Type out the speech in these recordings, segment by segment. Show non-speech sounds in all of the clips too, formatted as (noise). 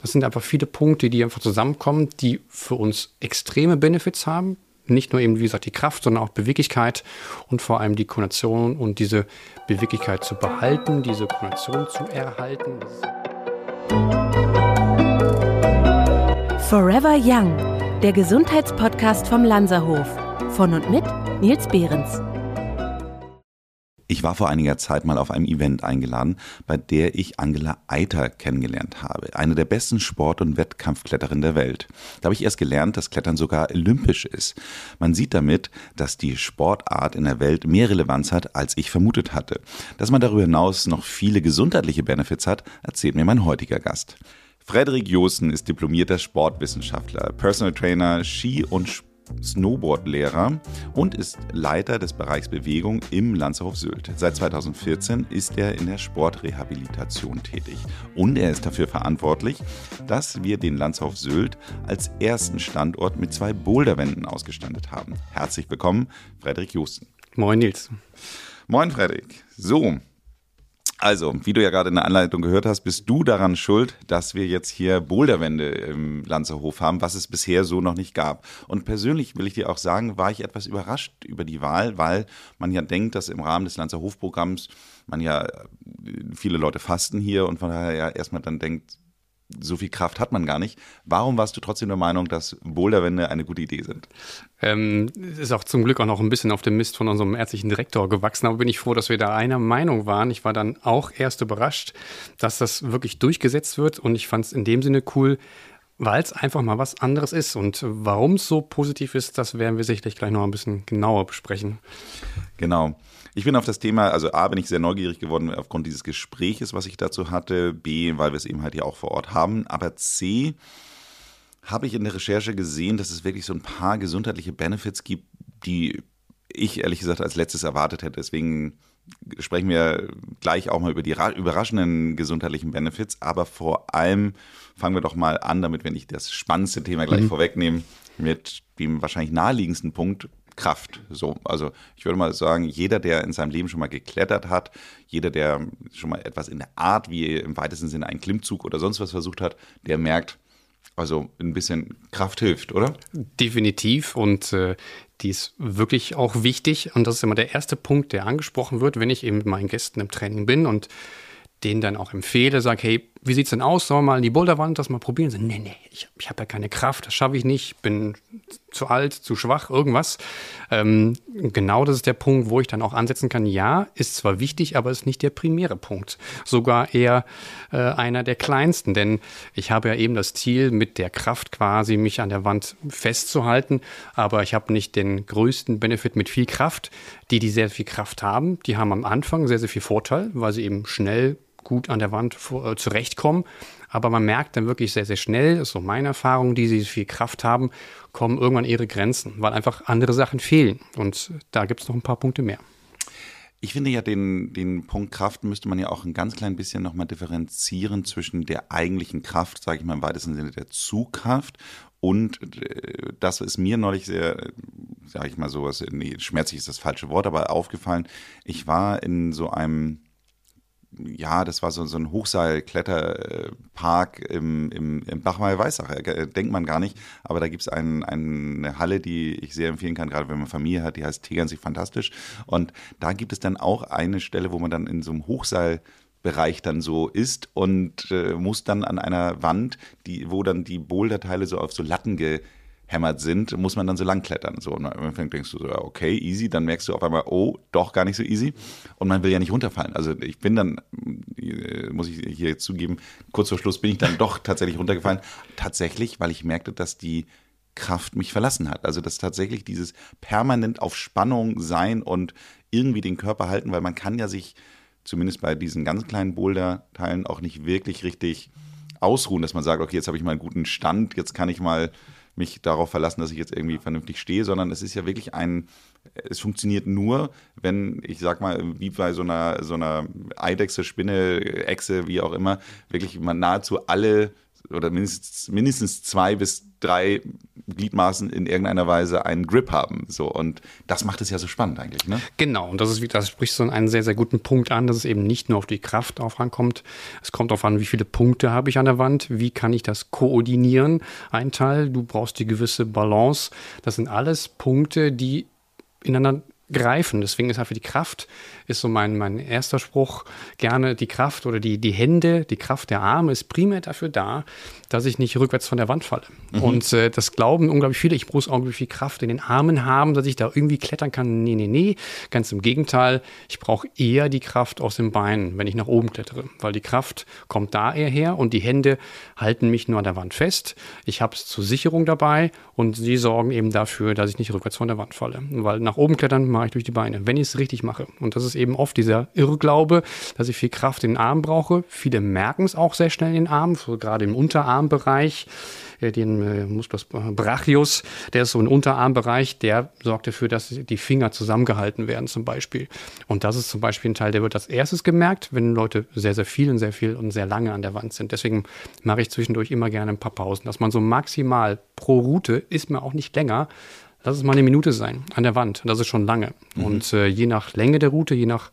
Das sind einfach viele Punkte, die einfach zusammenkommen, die für uns extreme Benefits haben. Nicht nur eben, wie gesagt, die Kraft, sondern auch Beweglichkeit und vor allem die Konation und diese Beweglichkeit zu behalten, diese Konation zu erhalten. Forever Young, der Gesundheitspodcast vom Lanzerhof. Von und mit Nils Behrens. Ich war vor einiger Zeit mal auf einem Event eingeladen, bei der ich Angela Eiter kennengelernt habe, eine der besten Sport- und Wettkampfkletterinnen der Welt. Da habe ich erst gelernt, dass Klettern sogar olympisch ist. Man sieht damit, dass die Sportart in der Welt mehr Relevanz hat, als ich vermutet hatte. Dass man darüber hinaus noch viele gesundheitliche Benefits hat, erzählt mir mein heutiger Gast. Frederik Josten ist diplomierter Sportwissenschaftler, Personal Trainer, Ski- und Snowboardlehrer und ist Leiter des Bereichs Bewegung im Lanzerhof Sylt. Seit 2014 ist er in der Sportrehabilitation tätig und er ist dafür verantwortlich, dass wir den Lanzerhof Sylt als ersten Standort mit zwei Boulderwänden ausgestattet haben. Herzlich willkommen, Frederik Josten. Moin Nils. Moin Frederik. So, also, wie du ja gerade in der Anleitung gehört hast, bist du daran schuld, dass wir jetzt hier Boulderwände im Lanzerhof haben, was es bisher so noch nicht gab. Und persönlich will ich dir auch sagen, war ich etwas überrascht über die Wahl, weil man ja denkt, dass im Rahmen des Lanzerhofprogramms man ja viele Leute fasten hier und von daher ja erstmal dann denkt, so viel Kraft hat man gar nicht. Warum warst du trotzdem der Meinung, dass Boulderwände eine gute Idee sind? Ähm, ist auch zum Glück auch noch ein bisschen auf dem Mist von unserem ärztlichen Direktor gewachsen, aber bin ich froh, dass wir da einer Meinung waren. Ich war dann auch erst überrascht, dass das wirklich durchgesetzt wird und ich fand es in dem Sinne cool, weil es einfach mal was anderes ist. Und warum es so positiv ist, das werden wir sicherlich gleich noch ein bisschen genauer besprechen. Genau. Ich bin auf das Thema, also A, bin ich sehr neugierig geworden aufgrund dieses Gespräches, was ich dazu hatte. B, weil wir es eben halt ja auch vor Ort haben. Aber C, habe ich in der Recherche gesehen, dass es wirklich so ein paar gesundheitliche Benefits gibt, die ich ehrlich gesagt als letztes erwartet hätte. Deswegen sprechen wir gleich auch mal über die überraschenden gesundheitlichen Benefits. Aber vor allem fangen wir doch mal an, damit wir nicht das spannendste Thema gleich mhm. vorwegnehmen, mit dem wahrscheinlich naheliegendsten Punkt, Kraft. So, also ich würde mal sagen, jeder, der in seinem Leben schon mal geklettert hat, jeder, der schon mal etwas in der Art wie im weitesten Sinne einen Klimmzug oder sonst was versucht hat, der merkt, also ein bisschen Kraft hilft, oder? Definitiv. Und äh, die ist wirklich auch wichtig. Und das ist immer der erste Punkt, der angesprochen wird, wenn ich eben mit meinen Gästen im Training bin und denen dann auch empfehle, sage, hey, wie sieht's denn aus? Sollen wir mal in die Boulderwand das mal probieren? Sie, nee, nee, ich, ich habe ja keine Kraft, das schaffe ich nicht, bin zu alt, zu schwach, irgendwas. Ähm, genau das ist der Punkt, wo ich dann auch ansetzen kann. Ja, ist zwar wichtig, aber ist nicht der primäre Punkt. Sogar eher äh, einer der kleinsten, denn ich habe ja eben das Ziel, mit der Kraft quasi mich an der Wand festzuhalten, aber ich habe nicht den größten Benefit mit viel Kraft. Die, die sehr viel Kraft haben, die haben am Anfang sehr, sehr viel Vorteil, weil sie eben schnell gut an der Wand vor, äh, zurechtkommen. Aber man merkt dann wirklich sehr, sehr schnell, das ist so meine Erfahrung, die sie viel Kraft haben, kommen irgendwann ihre Grenzen, weil einfach andere Sachen fehlen. Und da gibt es noch ein paar Punkte mehr. Ich finde ja, den, den Punkt Kraft müsste man ja auch ein ganz klein bisschen nochmal differenzieren zwischen der eigentlichen Kraft, sage ich mal im weitesten Sinne der Zugkraft und äh, das ist mir neulich sehr, sage ich mal sowas, nee, schmerzlich ist das falsche Wort, aber aufgefallen. Ich war in so einem ja, das war so, so ein Hochseilkletterpark im, im, im Bachmeier-Weißach. Äh, denkt man gar nicht. Aber da gibt es ein, eine Halle, die ich sehr empfehlen kann, gerade wenn man Familie hat, die heißt Tegernsee Fantastisch. Und da gibt es dann auch eine Stelle, wo man dann in so einem Hochseil Bereich dann so ist und äh, muss dann an einer Wand, die, wo dann die Boulderteile so auf so Latten ge, hämmert sind, muss man dann so lang klettern. So, und am Anfang denkst du so, okay, easy, dann merkst du auf einmal, oh, doch gar nicht so easy. Und man will ja nicht runterfallen. Also ich bin dann, äh, muss ich hier zugeben, kurz vor Schluss bin ich dann doch tatsächlich runtergefallen. Tatsächlich, weil ich merkte, dass die Kraft mich verlassen hat. Also dass tatsächlich dieses permanent auf Spannung sein und irgendwie den Körper halten, weil man kann ja sich zumindest bei diesen ganz kleinen Boulder-Teilen auch nicht wirklich richtig ausruhen, dass man sagt, okay, jetzt habe ich mal einen guten Stand, jetzt kann ich mal mich darauf verlassen, dass ich jetzt irgendwie vernünftig stehe, sondern es ist ja wirklich ein, es funktioniert nur, wenn, ich sag mal, wie bei so einer, so einer Eidechse, Spinne, Echse, wie auch immer, wirklich man nahezu alle oder mindestens, mindestens zwei bis drei Gliedmaßen in irgendeiner Weise einen Grip haben. So, und das macht es ja so spannend eigentlich, ne? Genau, und das ist, das spricht so einen sehr, sehr guten Punkt an, dass es eben nicht nur auf die Kraft drauf ankommt. Es kommt darauf an, wie viele Punkte habe ich an der Wand, wie kann ich das koordinieren, ein Teil. Du brauchst die gewisse Balance. Das sind alles Punkte, die ineinander greifen. Deswegen ist halt für die Kraft, ist so mein, mein erster Spruch, gerne die Kraft oder die, die Hände, die Kraft der Arme ist primär dafür da, dass ich nicht rückwärts von der Wand falle. Mhm. Und äh, das glauben unglaublich viele, ich muss unglaublich viel Kraft in den Armen haben, dass ich da irgendwie klettern kann. Nee, nee, nee. Ganz im Gegenteil, ich brauche eher die Kraft aus den Beinen, wenn ich nach oben klettere, weil die Kraft kommt da eher her und die Hände halten mich nur an der Wand fest. Ich habe es zur Sicherung dabei und sie sorgen eben dafür, dass ich nicht rückwärts von der Wand falle. Weil nach oben klettern mache ich durch die Beine, wenn ich es richtig mache. Und das ist eben oft dieser Irrglaube, dass ich viel Kraft in den Armen brauche. Viele merken es auch sehr schnell in den Armen, so gerade im Unterarmbereich äh, den äh, Musculus brachius, der ist so ein Unterarmbereich, der sorgt dafür, dass die Finger zusammengehalten werden zum Beispiel. Und das ist zum Beispiel ein Teil, der wird als erstes gemerkt, wenn Leute sehr, sehr viel und sehr viel und sehr lange an der Wand sind. Deswegen mache ich zwischendurch immer gerne ein paar Pausen, dass man so maximal pro Route ist mir auch nicht länger, lass es mal eine Minute sein an der Wand. Das ist schon lange. Mhm. Und äh, je nach Länge der Route, je nach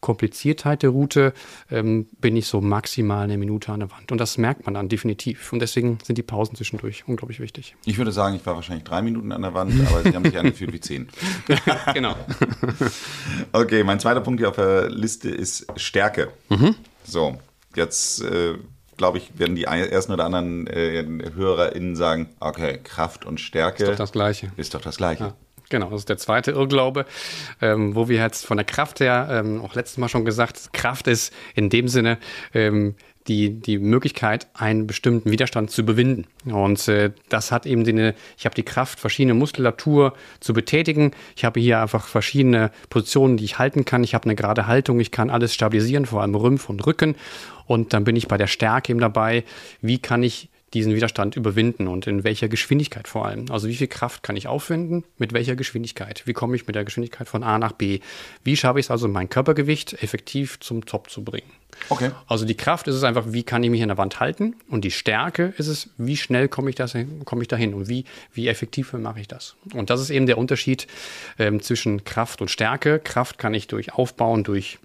Kompliziertheit der Route, ähm, bin ich so maximal eine Minute an der Wand. Und das merkt man dann definitiv. Und deswegen sind die Pausen zwischendurch unglaublich wichtig. Ich würde sagen, ich war wahrscheinlich drei Minuten an der Wand, aber sie haben sich angefühlt wie zehn. (laughs) genau. (laughs) okay, mein zweiter Punkt hier auf der Liste ist Stärke. Mhm. So, jetzt äh, glaube ich, werden die ersten oder anderen äh, HörerInnen sagen, okay, Kraft und Stärke. Ist doch das Gleiche. Ist doch das Gleiche. Ja. Genau, das ist der zweite Irrglaube, ähm, wo wir jetzt von der Kraft her, ähm, auch letztes Mal schon gesagt, Kraft ist in dem Sinne ähm, die, die Möglichkeit, einen bestimmten Widerstand zu überwinden. Und äh, das hat eben den, ich habe die Kraft, verschiedene Muskulatur zu betätigen. Ich habe hier einfach verschiedene Positionen, die ich halten kann. Ich habe eine gerade Haltung, ich kann alles stabilisieren, vor allem Rümpf und Rücken. Und dann bin ich bei der Stärke eben dabei, wie kann ich diesen Widerstand überwinden und in welcher Geschwindigkeit vor allem. Also wie viel Kraft kann ich aufwenden, mit welcher Geschwindigkeit? Wie komme ich mit der Geschwindigkeit von A nach B? Wie schaffe ich es also, mein Körpergewicht effektiv zum Top zu bringen? Okay. Also die Kraft ist es einfach, wie kann ich mich an der Wand halten? Und die Stärke ist es, wie schnell komme ich, das, komme ich dahin und wie, wie effektiv mache ich das? Und das ist eben der Unterschied ähm, zwischen Kraft und Stärke. Kraft kann ich durch Aufbauen, durch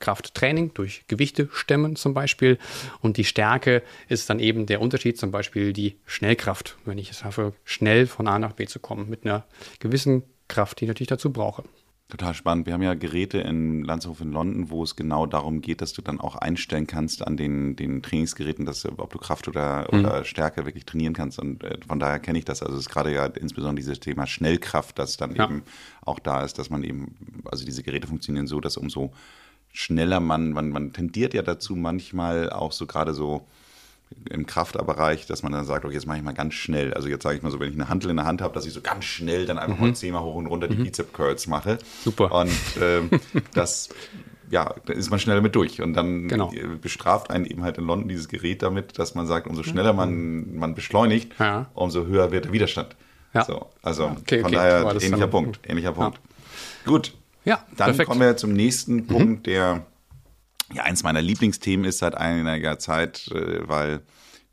Krafttraining, durch Gewichte stemmen zum Beispiel. Und die Stärke ist dann eben der Unterschied, zum Beispiel die Schnellkraft, wenn ich es schaffe, schnell von A nach B zu kommen, mit einer gewissen Kraft, die ich natürlich dazu brauche. Total spannend. Wir haben ja Geräte in Landshof in London, wo es genau darum geht, dass du dann auch einstellen kannst an den, den Trainingsgeräten, dass, ob du Kraft oder, mhm. oder Stärke wirklich trainieren kannst. Und äh, von daher kenne ich das. Also es ist gerade ja insbesondere dieses Thema Schnellkraft, das dann ja. eben auch da ist, dass man eben, also diese Geräte funktionieren so, dass umso schneller man, man, man tendiert ja dazu manchmal auch so gerade so im Krafterbereich, dass man dann sagt, okay, jetzt mache ich mal ganz schnell. Also jetzt sage ich mal so, wenn ich eine Handel in der Hand habe, dass ich so ganz schnell dann einfach mhm. mal zehnmal hoch und runter die mhm. Bizep-Curls mache. Super. Und ähm, (laughs) das, ja, da ist man schneller mit durch. Und dann genau. bestraft einen eben halt in London dieses Gerät damit, dass man sagt, umso schneller man, man beschleunigt, ja. umso höher wird der Widerstand. Ja. So, also okay, von okay. daher ähnlicher Punkt. Ähnlicher Punkt. Ja. Gut, ja, dann perfekt. kommen wir zum nächsten mhm. Punkt, der ja eins meiner Lieblingsthemen ist seit einiger Zeit, äh, weil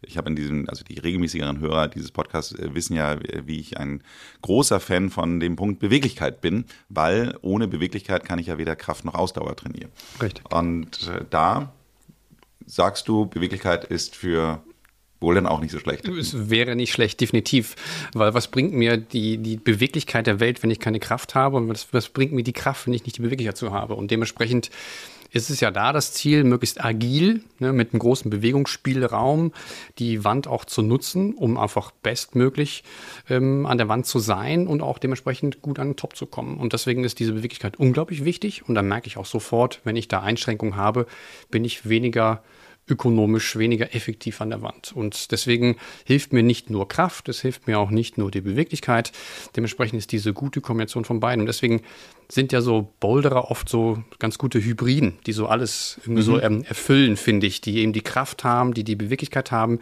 ich habe in diesem, also die regelmäßigeren Hörer dieses Podcasts äh, wissen ja, wie ich ein großer Fan von dem Punkt Beweglichkeit bin, weil ohne Beweglichkeit kann ich ja weder Kraft noch Ausdauer trainieren. Richtig. Und äh, da sagst du, Beweglichkeit ist für wohl dann auch nicht so schlecht. Es wäre nicht schlecht, definitiv. Weil was bringt mir die, die Beweglichkeit der Welt, wenn ich keine Kraft habe? Und was, was bringt mir die Kraft, wenn ich nicht die Beweglichkeit zu habe? Und dementsprechend ist es ja da das Ziel, möglichst agil, ne, mit einem großen Bewegungsspielraum, die Wand auch zu nutzen, um einfach bestmöglich ähm, an der Wand zu sein und auch dementsprechend gut an den Top zu kommen. Und deswegen ist diese Beweglichkeit unglaublich wichtig. Und dann merke ich auch sofort, wenn ich da Einschränkungen habe, bin ich weniger ökonomisch weniger effektiv an der Wand. Und deswegen hilft mir nicht nur Kraft, es hilft mir auch nicht nur die Beweglichkeit. Dementsprechend ist diese gute Kombination von beiden. Und deswegen sind ja so Boulderer oft so ganz gute Hybriden, die so alles irgendwie mhm. so ähm, erfüllen, finde ich, die eben die Kraft haben, die die Beweglichkeit haben.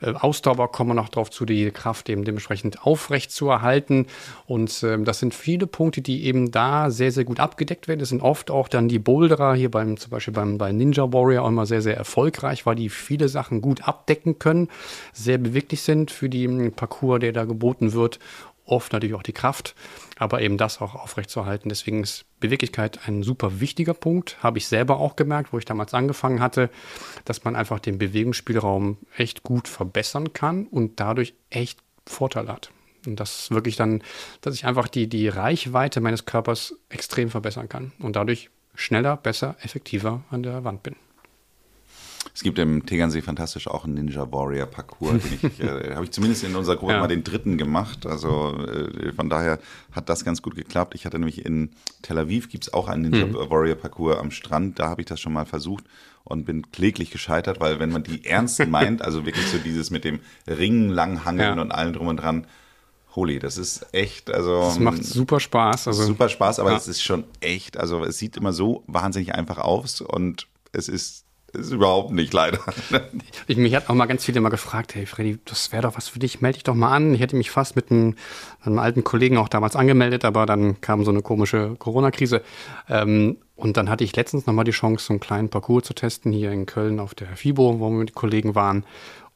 Äh, Ausdauer kommen wir noch drauf zu, die Kraft eben dementsprechend aufrecht zu erhalten. Und ähm, das sind viele Punkte, die eben da sehr, sehr gut abgedeckt werden. Das sind oft auch dann die Boulderer hier beim, zum Beispiel beim, bei Ninja Warrior auch immer sehr, sehr erfolgreich weil die viele Sachen gut abdecken können, sehr beweglich sind für den Parcours, der da geboten wird. Oft natürlich auch die Kraft, aber eben das auch aufrechtzuerhalten. Deswegen ist Beweglichkeit ein super wichtiger Punkt. Habe ich selber auch gemerkt, wo ich damals angefangen hatte, dass man einfach den Bewegungsspielraum echt gut verbessern kann und dadurch echt Vorteile hat. Und das wirklich dann, dass ich einfach die, die Reichweite meines Körpers extrem verbessern kann und dadurch schneller, besser, effektiver an der Wand bin. Es gibt im Tegernsee fantastisch auch einen Ninja Warrior Parcours, (laughs) äh, habe ich zumindest in unserer Gruppe ja. mal den dritten gemacht. Also äh, von daher hat das ganz gut geklappt. Ich hatte nämlich in Tel Aviv gibt es auch einen Ninja mhm. Warrior Parcours am Strand. Da habe ich das schon mal versucht und bin kläglich gescheitert, weil wenn man die (laughs) ernst meint, also wirklich so dieses mit dem Ringen langhangeln ja. und allem drum und dran, Holy, das ist echt, also. Es macht super Spaß. Also, super Spaß, aber ja. es ist schon echt, also es sieht immer so wahnsinnig einfach aus und es ist, ist überhaupt nicht leider. (laughs) Ich, mich hat auch mal ganz viele mal gefragt, hey Freddy, das wäre doch was für dich, melde dich doch mal an. Ich hätte mich fast mit einem, einem alten Kollegen auch damals angemeldet, aber dann kam so eine komische Corona-Krise. Ähm, und dann hatte ich letztens nochmal die Chance, so einen kleinen Parcours zu testen hier in Köln auf der FIBO, wo wir mit Kollegen waren.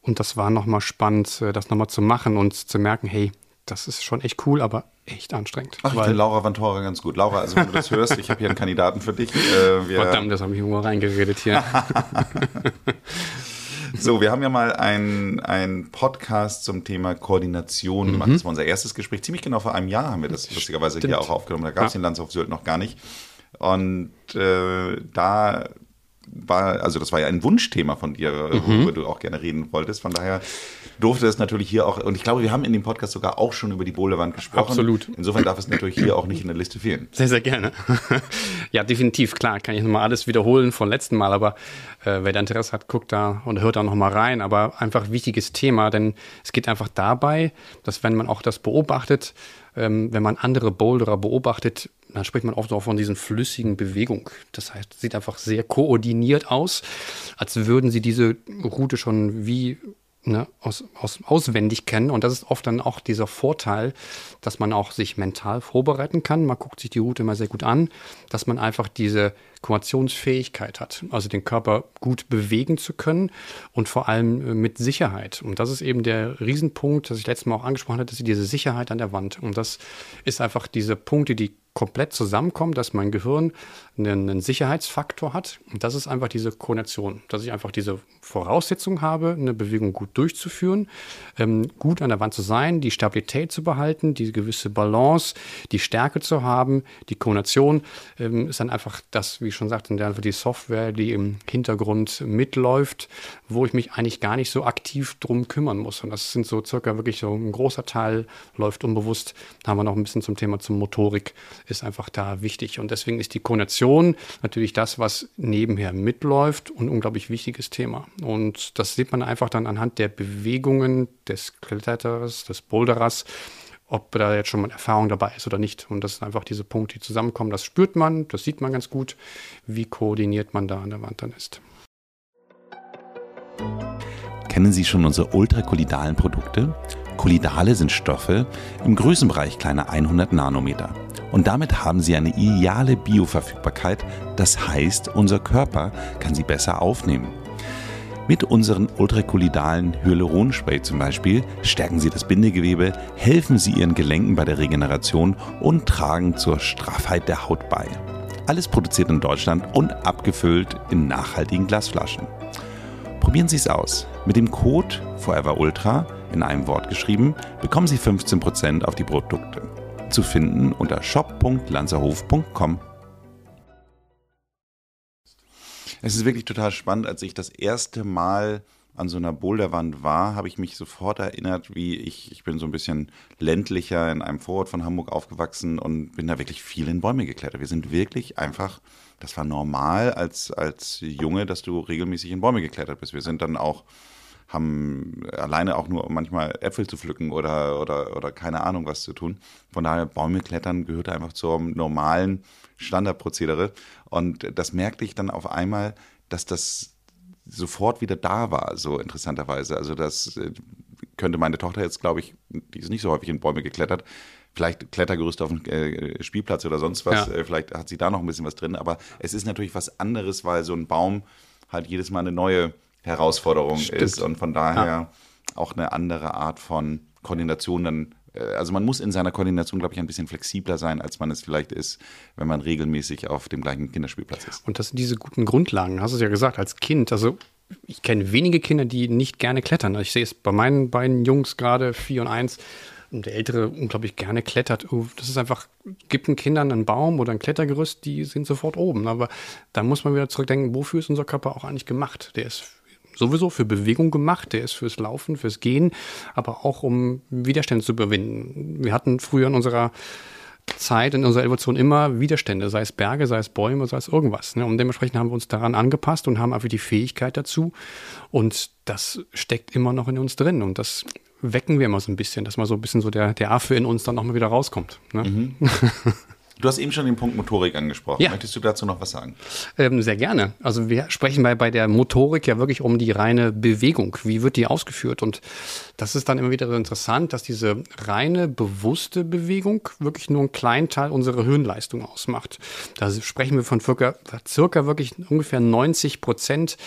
Und das war nochmal spannend, äh, das nochmal zu machen und zu merken, hey, das ist schon echt cool, aber echt anstrengend. Ach, ich kenne Laura Vantora ganz gut. Laura, also wenn du das hörst, ich habe hier einen Kandidaten für dich. Äh, Verdammt, das habe ich irgendwo reingeredet hier. (laughs) so, wir haben ja mal einen Podcast zum Thema Koordination gemacht. Mhm. Das war unser erstes Gespräch. Ziemlich genau vor einem Jahr haben wir das lustigerweise Stimmt. hier auch aufgenommen. Da gab es ja. den Landshof Sylt noch gar nicht. Und äh, da war, also das war ja ein Wunschthema von dir, mhm. worüber du auch gerne reden wolltest. Von daher durfte es natürlich hier auch, und ich glaube, wir haben in dem Podcast sogar auch schon über die Boulderwand gesprochen. Absolut. Insofern darf es natürlich hier auch nicht in der Liste fehlen. Sehr, sehr gerne. (laughs) ja, definitiv, klar, kann ich nochmal alles wiederholen vom letzten Mal, aber äh, wer da Interesse hat, guckt da und hört da nochmal rein. Aber einfach wichtiges Thema, denn es geht einfach dabei, dass wenn man auch das beobachtet, ähm, wenn man andere Boulderer beobachtet, dann spricht man oft auch von diesen flüssigen Bewegung. Das heißt, sieht einfach sehr koordiniert aus, als würden sie diese Route schon wie ne, aus, aus, auswendig kennen. Und das ist oft dann auch dieser Vorteil, dass man auch sich mental vorbereiten kann. Man guckt sich die Route immer sehr gut an, dass man einfach diese Koordinationsfähigkeit hat, also den Körper gut bewegen zu können und vor allem äh, mit Sicherheit. Und das ist eben der Riesenpunkt, das ich letztes Mal auch angesprochen hatte, dass diese Sicherheit an der Wand. Und das ist einfach diese Punkte, die komplett zusammenkommen, dass mein Gehirn einen, Sicherheitsfaktor hat. Und das ist einfach diese Koordination, dass ich einfach diese Voraussetzung habe, eine Bewegung gut durchzuführen, ähm, gut an der Wand zu sein, die Stabilität zu behalten, die gewisse Balance, die Stärke zu haben, die Koordination ähm, ist dann einfach das, wie ich schon sagte, einfach die Software, die im Hintergrund mitläuft, wo ich mich eigentlich gar nicht so aktiv drum kümmern muss. Und das sind so circa wirklich so ein großer Teil läuft unbewusst. Da haben wir noch ein bisschen zum Thema zum Motorik ist einfach da wichtig. Und deswegen ist die Koordination natürlich das, was nebenher mitläuft und ein unglaublich wichtiges Thema. Und das sieht man einfach dann anhand der Bewegungen des Kletterers, des Boulderers, ob da jetzt schon mal Erfahrung dabei ist oder nicht. Und das sind einfach diese Punkte, die zusammenkommen. Das spürt man, das sieht man ganz gut, wie koordiniert man da an der Wand dann ist. Kennen Sie schon unsere ultrakolidalen Produkte? Kolidale sind Stoffe im Größenbereich kleiner 100 Nanometer. Und damit haben sie eine ideale Bioverfügbarkeit. Das heißt, unser Körper kann sie besser aufnehmen. Mit unseren ultrakolidalen Hyaluronspray zum Beispiel stärken sie das Bindegewebe, helfen sie ihren Gelenken bei der Regeneration und tragen zur Straffheit der Haut bei. Alles produziert in Deutschland und abgefüllt in nachhaltigen Glasflaschen. Probieren Sie es aus. Mit dem Code Forever Ultra in einem Wort geschrieben bekommen Sie 15% auf die Produkte zu finden unter shop.lanzerhof.com. Es ist wirklich total spannend, als ich das erste Mal an so einer Boulderwand war, habe ich mich sofort erinnert, wie ich, ich bin so ein bisschen ländlicher in einem Vorort von Hamburg aufgewachsen und bin da wirklich viel in Bäume geklettert. Wir sind wirklich einfach, das war normal als, als Junge, dass du regelmäßig in Bäume geklettert bist. Wir sind dann auch haben alleine auch nur manchmal Äpfel zu pflücken oder, oder, oder keine Ahnung was zu tun. Von daher, Bäume klettern gehört einfach zum normalen Standardprozedere. Und das merkte ich dann auf einmal, dass das sofort wieder da war, so interessanterweise. Also das äh, könnte meine Tochter jetzt, glaube ich, die ist nicht so häufig in Bäume geklettert, vielleicht Klettergerüste auf dem äh, Spielplatz oder sonst was, ja. Äh, vielleicht hat sie da noch ein bisschen was drin, aber es ist natürlich was anderes, weil so ein Baum halt jedes Mal eine neue Herausforderung Stimmt. ist und von daher ja. auch eine andere Art von Koordination dann also man muss in seiner Koordination, glaube ich, ein bisschen flexibler sein, als man es vielleicht ist, wenn man regelmäßig auf dem gleichen Kinderspielplatz ist. Und das sind diese guten Grundlagen, hast du es ja gesagt, als Kind. Also ich kenne wenige Kinder, die nicht gerne klettern. Ich sehe es bei meinen beiden Jungs gerade, vier und eins, und der Ältere unglaublich gerne klettert. Oh, das ist einfach, gibt den Kindern einen Baum oder ein Klettergerüst, die sind sofort oben. Aber da muss man wieder zurückdenken, wofür ist unser Körper auch eigentlich gemacht? Der ist sowieso für Bewegung gemacht, der ist fürs Laufen, fürs Gehen, aber auch um Widerstände zu überwinden. Wir hatten früher in unserer Zeit in unserer Evolution immer Widerstände, sei es Berge, sei es Bäume, sei es irgendwas. Ne? Und dementsprechend haben wir uns daran angepasst und haben einfach die Fähigkeit dazu. Und das steckt immer noch in uns drin. Und das wecken wir immer so ein bisschen, dass mal so ein bisschen so der, der Affe in uns dann nochmal wieder rauskommt. Ne? Mhm. (laughs) Du hast eben schon den Punkt Motorik angesprochen. Ja. Möchtest du dazu noch was sagen? Ähm, sehr gerne. Also wir sprechen bei, bei der Motorik ja wirklich um die reine Bewegung. Wie wird die ausgeführt? Und das ist dann immer wieder so interessant, dass diese reine bewusste Bewegung wirklich nur einen kleinen Teil unserer Hirnleistung ausmacht. Da sprechen wir von circa, circa wirklich ungefähr 90 Prozent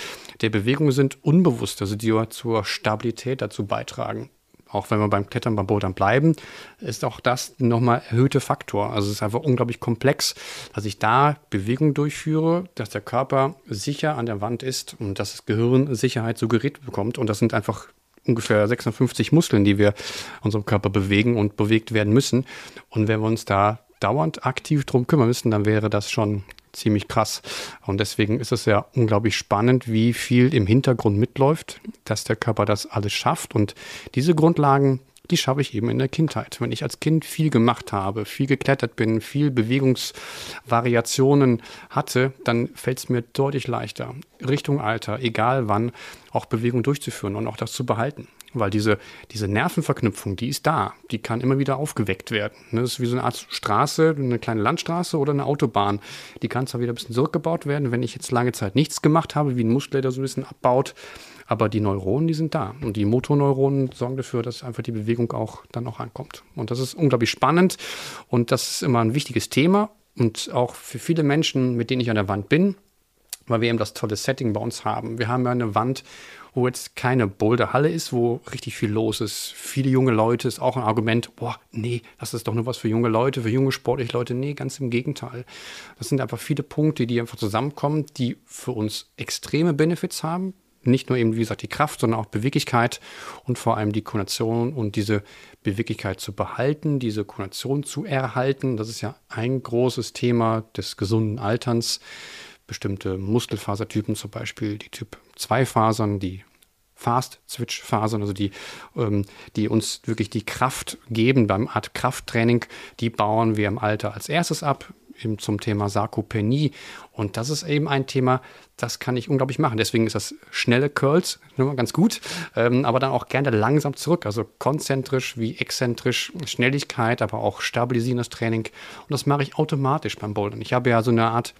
der Bewegungen sind unbewusst, also die zur Stabilität dazu beitragen auch wenn wir beim Klettern, beim Bouldern bleiben, ist auch das nochmal erhöhte Faktor. Also es ist einfach unglaublich komplex, dass ich da Bewegung durchführe, dass der Körper sicher an der Wand ist und dass das Gehirn Sicherheit suggeriert bekommt. Und das sind einfach ungefähr 56 Muskeln, die wir unserem Körper bewegen und bewegt werden müssen. Und wenn wir uns da dauernd aktiv drum kümmern müssen, dann wäre das schon ziemlich krass. Und deswegen ist es ja unglaublich spannend, wie viel im Hintergrund mitläuft, dass der Körper das alles schafft. Und diese Grundlagen, die schaffe ich eben in der Kindheit. Wenn ich als Kind viel gemacht habe, viel geklettert bin, viel Bewegungsvariationen hatte, dann fällt es mir deutlich leichter, Richtung Alter, egal wann, auch Bewegung durchzuführen und auch das zu behalten. Weil diese, diese Nervenverknüpfung, die ist da. Die kann immer wieder aufgeweckt werden. Das ist wie so eine Art Straße, eine kleine Landstraße oder eine Autobahn. Die kann zwar wieder ein bisschen zurückgebaut werden, wenn ich jetzt lange Zeit nichts gemacht habe, wie ein Muskel, der so ein bisschen abbaut. Aber die Neuronen, die sind da. Und die Motorneuronen sorgen dafür, dass einfach die Bewegung auch dann auch ankommt. Und das ist unglaublich spannend. Und das ist immer ein wichtiges Thema. Und auch für viele Menschen, mit denen ich an der Wand bin, weil wir eben das tolle Setting bei uns haben. Wir haben ja eine Wand, wo jetzt keine Boulderhalle ist, wo richtig viel los ist. Viele junge Leute ist auch ein Argument, boah, nee, das ist doch nur was für junge Leute, für junge sportliche Leute. Nee, ganz im Gegenteil. Das sind einfach viele Punkte, die einfach zusammenkommen, die für uns extreme Benefits haben. Nicht nur eben, wie gesagt, die Kraft, sondern auch Beweglichkeit und vor allem die Konation und diese Beweglichkeit zu behalten, diese Konation zu erhalten. Das ist ja ein großes Thema des gesunden Alterns bestimmte Muskelfasertypen, zum Beispiel die Typ 2 Fasern, die Fast-Switch-Fasern, also die, ähm, die uns wirklich die Kraft geben beim Art Krafttraining, die bauen wir im Alter als erstes ab, eben zum Thema Sarkopenie. Und das ist eben ein Thema, das kann ich unglaublich machen. Deswegen ist das schnelle Curls nur ganz gut, ähm, aber dann auch gerne langsam zurück, also konzentrisch wie exzentrisch, Schnelligkeit, aber auch stabilisierendes Training. Und das mache ich automatisch beim Bouldern. Ich habe ja so eine Art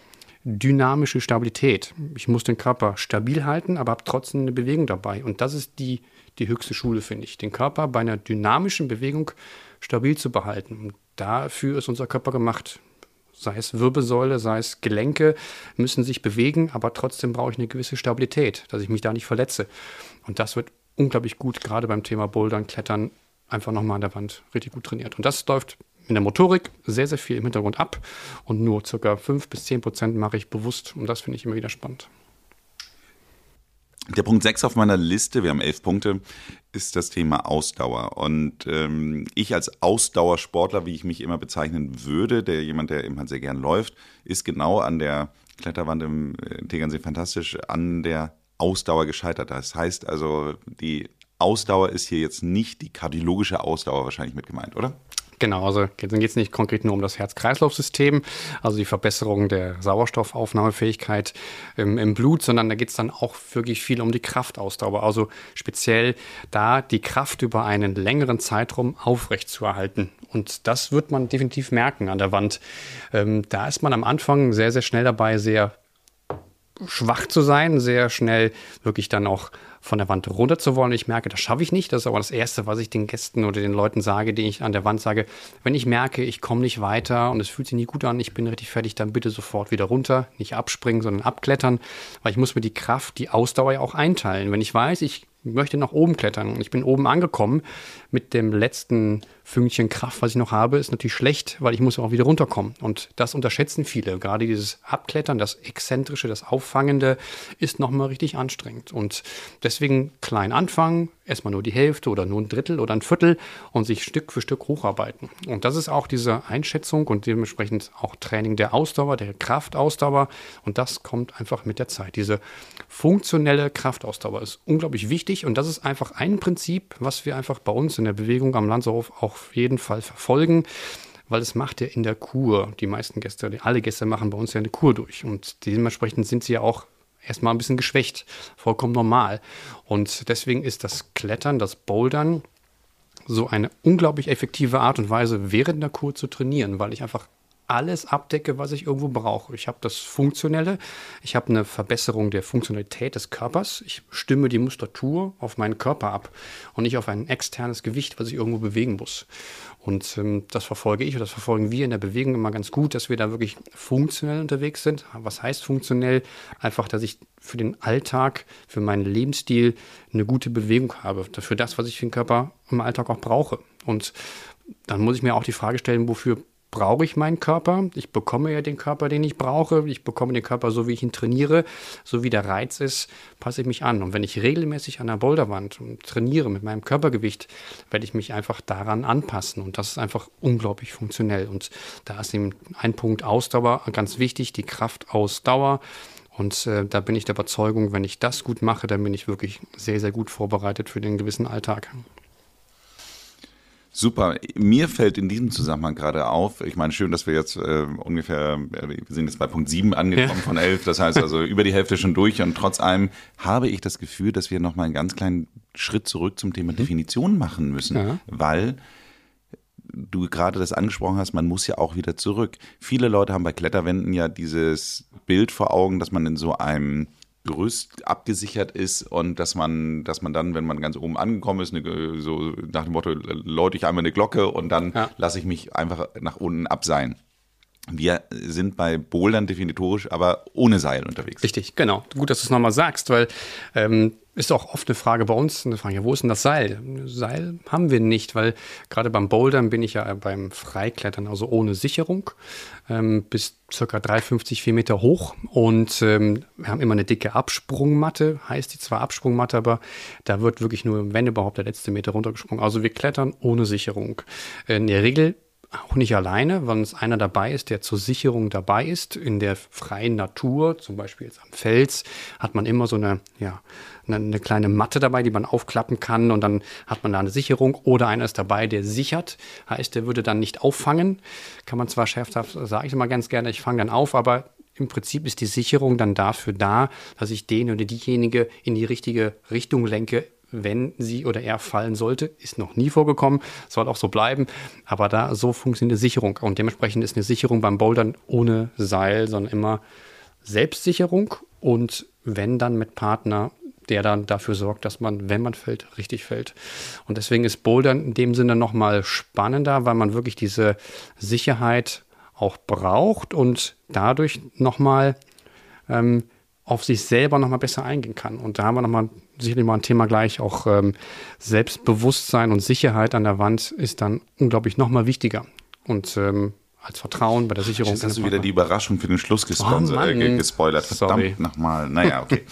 dynamische Stabilität. Ich muss den Körper stabil halten, aber habe trotzdem eine Bewegung dabei. Und das ist die, die höchste Schule, finde ich. Den Körper bei einer dynamischen Bewegung stabil zu behalten. Und dafür ist unser Körper gemacht. Sei es Wirbelsäule, sei es Gelenke, müssen sich bewegen, aber trotzdem brauche ich eine gewisse Stabilität, dass ich mich da nicht verletze. Und das wird unglaublich gut, gerade beim Thema Bouldern, Klettern, einfach nochmal an der Wand richtig gut trainiert. Und das läuft in der Motorik sehr, sehr viel im Hintergrund ab und nur ca. 5 bis 10 Prozent mache ich bewusst und das finde ich immer wieder spannend. Der Punkt 6 auf meiner Liste, wir haben elf Punkte, ist das Thema Ausdauer. Und ähm, ich als Ausdauersportler, wie ich mich immer bezeichnen würde, der jemand, der eben halt sehr gern läuft, ist genau an der Kletterwand im äh, Tegernsee fantastisch an der Ausdauer gescheitert. Das heißt also, die Ausdauer ist hier jetzt nicht die kardiologische Ausdauer wahrscheinlich mit gemeint, oder? Genau, also dann geht es nicht konkret nur um das Herz-Kreislauf-System, also die Verbesserung der Sauerstoffaufnahmefähigkeit im, im Blut, sondern da geht es dann auch wirklich viel um die Kraftausdauer. Also speziell da die Kraft über einen längeren Zeitraum aufrechtzuerhalten. Und das wird man definitiv merken an der Wand. Ähm, da ist man am Anfang sehr, sehr schnell dabei, sehr schwach zu sein, sehr schnell wirklich dann auch von der Wand runter zu wollen. Ich merke, das schaffe ich nicht. Das ist aber das Erste, was ich den Gästen oder den Leuten sage, die ich an der Wand sage. Wenn ich merke, ich komme nicht weiter und es fühlt sich nie gut an, ich bin richtig fertig, dann bitte sofort wieder runter. Nicht abspringen, sondern abklettern, weil ich muss mir die Kraft, die Ausdauer ja auch einteilen. Wenn ich weiß, ich möchte nach oben klettern. Ich bin oben angekommen. Mit dem letzten Fünkchen Kraft, was ich noch habe, ist natürlich schlecht, weil ich muss auch wieder runterkommen. Und das unterschätzen viele. Gerade dieses Abklettern, das Exzentrische, das Auffangende ist nochmal richtig anstrengend. Und deswegen klein anfangen, erstmal nur die Hälfte oder nur ein Drittel oder ein Viertel und sich Stück für Stück hocharbeiten. Und das ist auch diese Einschätzung und dementsprechend auch Training der Ausdauer, der Kraftausdauer. Und das kommt einfach mit der Zeit. Diese funktionelle Kraftausdauer ist unglaublich wichtig und das ist einfach ein Prinzip, was wir einfach bei uns in der Bewegung am Lanzerhof auf jeden Fall verfolgen weil es macht ja in der Kur, die meisten Gäste, alle Gäste machen bei uns ja eine Kur durch und dementsprechend sind sie ja auch erstmal ein bisschen geschwächt. Vollkommen normal. Und deswegen ist das Klettern, das Bouldern so eine unglaublich effektive Art und Weise, während der Kur zu trainieren, weil ich einfach alles abdecke, was ich irgendwo brauche. Ich habe das Funktionelle, ich habe eine Verbesserung der Funktionalität des Körpers, ich stimme die Muskulatur auf meinen Körper ab und nicht auf ein externes Gewicht, was ich irgendwo bewegen muss. Und ähm, das verfolge ich und das verfolgen wir in der Bewegung immer ganz gut, dass wir da wirklich funktionell unterwegs sind. Was heißt funktionell? Einfach, dass ich für den Alltag, für meinen Lebensstil eine gute Bewegung habe. Für das, was ich für den Körper im Alltag auch brauche. Und dann muss ich mir auch die Frage stellen, wofür brauche ich meinen Körper. Ich bekomme ja den Körper, den ich brauche. Ich bekomme den Körper so, wie ich ihn trainiere. So wie der Reiz ist, passe ich mich an. Und wenn ich regelmäßig an der Boulderwand trainiere mit meinem Körpergewicht, werde ich mich einfach daran anpassen. Und das ist einfach unglaublich funktionell. Und da ist eben ein Punkt Ausdauer ganz wichtig, die Kraftausdauer. Und äh, da bin ich der Überzeugung, wenn ich das gut mache, dann bin ich wirklich sehr, sehr gut vorbereitet für den gewissen Alltag. Super. Mir fällt in diesem Zusammenhang gerade auf, ich meine, schön, dass wir jetzt äh, ungefähr, wir sind jetzt bei Punkt 7 angekommen ja. von 11, das heißt also über die Hälfte schon durch und trotz allem habe ich das Gefühl, dass wir nochmal einen ganz kleinen Schritt zurück zum Thema mhm. Definition machen müssen, ja. weil du gerade das angesprochen hast, man muss ja auch wieder zurück. Viele Leute haben bei Kletterwänden ja dieses Bild vor Augen, dass man in so einem Gerüst abgesichert ist und dass man, dass man dann, wenn man ganz oben angekommen ist, eine, so nach dem Motto, läute ich einmal eine Glocke und dann ja. lasse ich mich einfach nach unten abseilen. Wir sind bei Bouldern definitorisch, aber ohne Seil unterwegs. Richtig, genau. Gut, dass du es nochmal sagst, weil ähm, ist auch oft eine Frage bei uns, eine Frage, ja, wo ist denn das Seil? Seil haben wir nicht, weil gerade beim Bouldern bin ich ja beim Freiklettern, also ohne Sicherung, ähm, bis circa 3,50, 4 Meter hoch und ähm, wir haben immer eine dicke Absprungmatte, heißt die zwar Absprungmatte, aber da wird wirklich nur, wenn überhaupt, der letzte Meter runtergesprungen. Also wir klettern ohne Sicherung. In der Regel auch nicht alleine, weil uns einer dabei ist, der zur Sicherung dabei ist. In der freien Natur, zum Beispiel jetzt am Fels, hat man immer so eine, ja, eine, eine, kleine Matte dabei, die man aufklappen kann und dann hat man da eine Sicherung. Oder einer ist dabei, der sichert, heißt, der würde dann nicht auffangen. Kann man zwar scherzhaft, sage ich immer ganz gerne, ich fange dann auf, aber im Prinzip ist die Sicherung dann dafür da, dass ich den oder diejenige in die richtige Richtung lenke, wenn sie oder er fallen sollte. Ist noch nie vorgekommen, soll auch so bleiben. Aber da so funktioniert eine Sicherung. Und dementsprechend ist eine Sicherung beim Bouldern ohne Seil, sondern immer Selbstsicherung und wenn dann mit Partner, der dann dafür sorgt, dass man, wenn man fällt, richtig fällt. Und deswegen ist Bouldern in dem Sinne nochmal spannender, weil man wirklich diese Sicherheit auch braucht und dadurch nochmal ähm, auf sich selber nochmal besser eingehen kann. Und da haben wir nochmal sicherlich mal ein Thema gleich, auch ähm, Selbstbewusstsein und Sicherheit an der Wand ist dann unglaublich nochmal wichtiger. Und ähm, als Vertrauen bei der Sicherung. Jetzt hast du wieder die Überraschung für den Schluss gesponsert, oh, äh, gespoilert. Verdammt nochmal. Naja, okay.